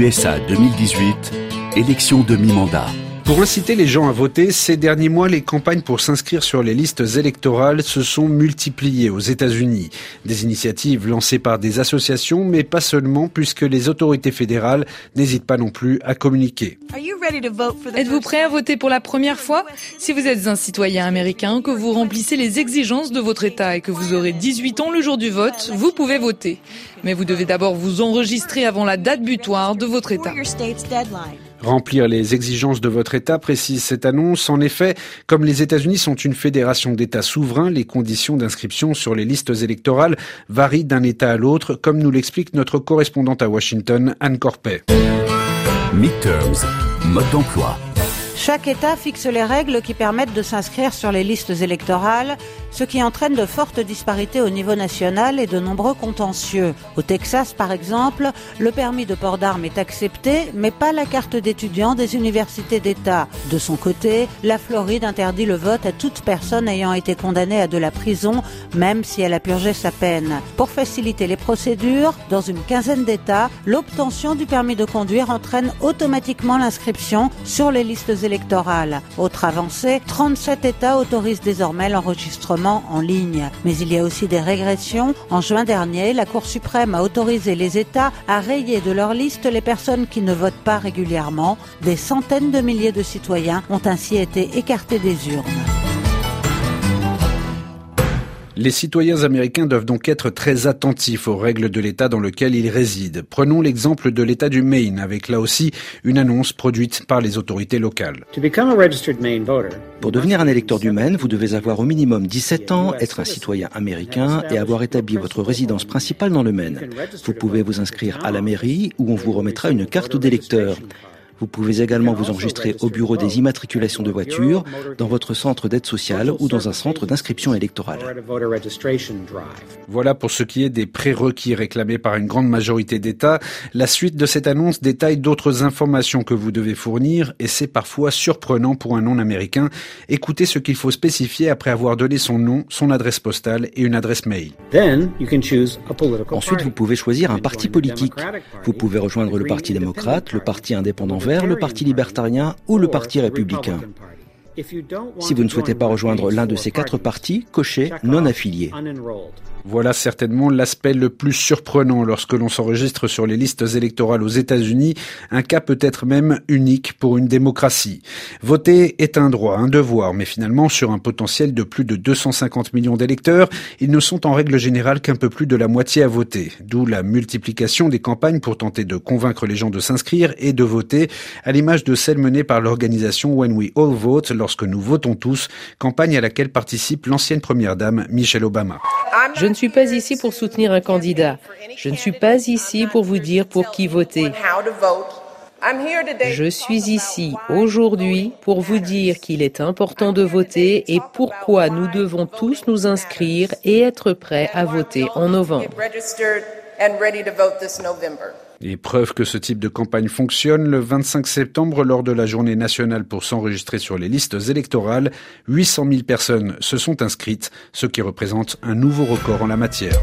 USA 2018, élection de mi-mandat. Pour inciter les gens à voter, ces derniers mois, les campagnes pour s'inscrire sur les listes électorales se sont multipliées aux États-Unis. Des initiatives lancées par des associations, mais pas seulement, puisque les autorités fédérales n'hésitent pas non plus à communiquer. Êtes-vous prêt à voter pour la première fois? Si vous êtes un citoyen américain, que vous remplissez les exigences de votre État et que vous aurez 18 ans le jour du vote, vous pouvez voter. Mais vous devez d'abord vous enregistrer avant la date butoir de votre État. Remplir les exigences de votre État, précise cette annonce. En effet, comme les États-Unis sont une fédération d'États souverains, les conditions d'inscription sur les listes électorales varient d'un État à l'autre, comme nous l'explique notre correspondante à Washington, Anne Corpet. Chaque État fixe les règles qui permettent de s'inscrire sur les listes électorales, ce qui entraîne de fortes disparités au niveau national et de nombreux contentieux. Au Texas, par exemple, le permis de port d'armes est accepté, mais pas la carte d'étudiant des universités d'État. De son côté, la Floride interdit le vote à toute personne ayant été condamnée à de la prison, même si elle a purgé sa peine. Pour faciliter les procédures, dans une quinzaine d'États, l'obtention du permis de conduire entraîne automatiquement l'inscription sur les listes électorales autre avancée, 37 États autorisent désormais l'enregistrement en ligne. Mais il y a aussi des régressions. En juin dernier, la Cour suprême a autorisé les États à rayer de leur liste les personnes qui ne votent pas régulièrement. Des centaines de milliers de citoyens ont ainsi été écartés des urnes. Les citoyens américains doivent donc être très attentifs aux règles de l'État dans lequel ils résident. Prenons l'exemple de l'État du Maine, avec là aussi une annonce produite par les autorités locales. Pour devenir un électeur du Maine, vous devez avoir au minimum 17 ans, être un citoyen américain et avoir établi votre résidence principale dans le Maine. Vous pouvez vous inscrire à la mairie où on vous remettra une carte d'électeur. Vous pouvez également vous enregistrer au bureau des immatriculations de voitures, dans votre centre d'aide sociale ou dans un centre d'inscription électorale. Voilà pour ce qui est des prérequis réclamés par une grande majorité d'États. La suite de cette annonce détaille d'autres informations que vous devez fournir et c'est parfois surprenant pour un non-américain. Écoutez ce qu'il faut spécifier après avoir donné son nom, son adresse postale et une adresse mail. Ensuite, vous pouvez choisir un parti politique. Vous pouvez rejoindre le Parti démocrate, le Parti indépendant le Parti libertarien ou le Parti républicain. Si vous ne souhaitez pas rejoindre l'un de ces quatre partis, cochez non affilié. Voilà certainement l'aspect le plus surprenant lorsque l'on s'enregistre sur les listes électorales aux États-Unis, un cas peut-être même unique pour une démocratie. Voter est un droit, un devoir, mais finalement sur un potentiel de plus de 250 millions d'électeurs, ils ne sont en règle générale qu'un peu plus de la moitié à voter, d'où la multiplication des campagnes pour tenter de convaincre les gens de s'inscrire et de voter, à l'image de celle menée par l'organisation When We All Vote, lorsque nous votons tous, campagne à laquelle participe l'ancienne première dame Michelle Obama. Je ne suis pas ici pour soutenir un candidat. Je ne suis pas ici pour vous dire pour qui voter. Je suis ici aujourd'hui pour vous dire qu'il est important de voter et pourquoi nous devons tous nous inscrire et être prêts à voter en novembre. Et preuve que ce type de campagne fonctionne, le 25 septembre, lors de la journée nationale pour s'enregistrer sur les listes électorales, 800 000 personnes se sont inscrites, ce qui représente un nouveau record en la matière.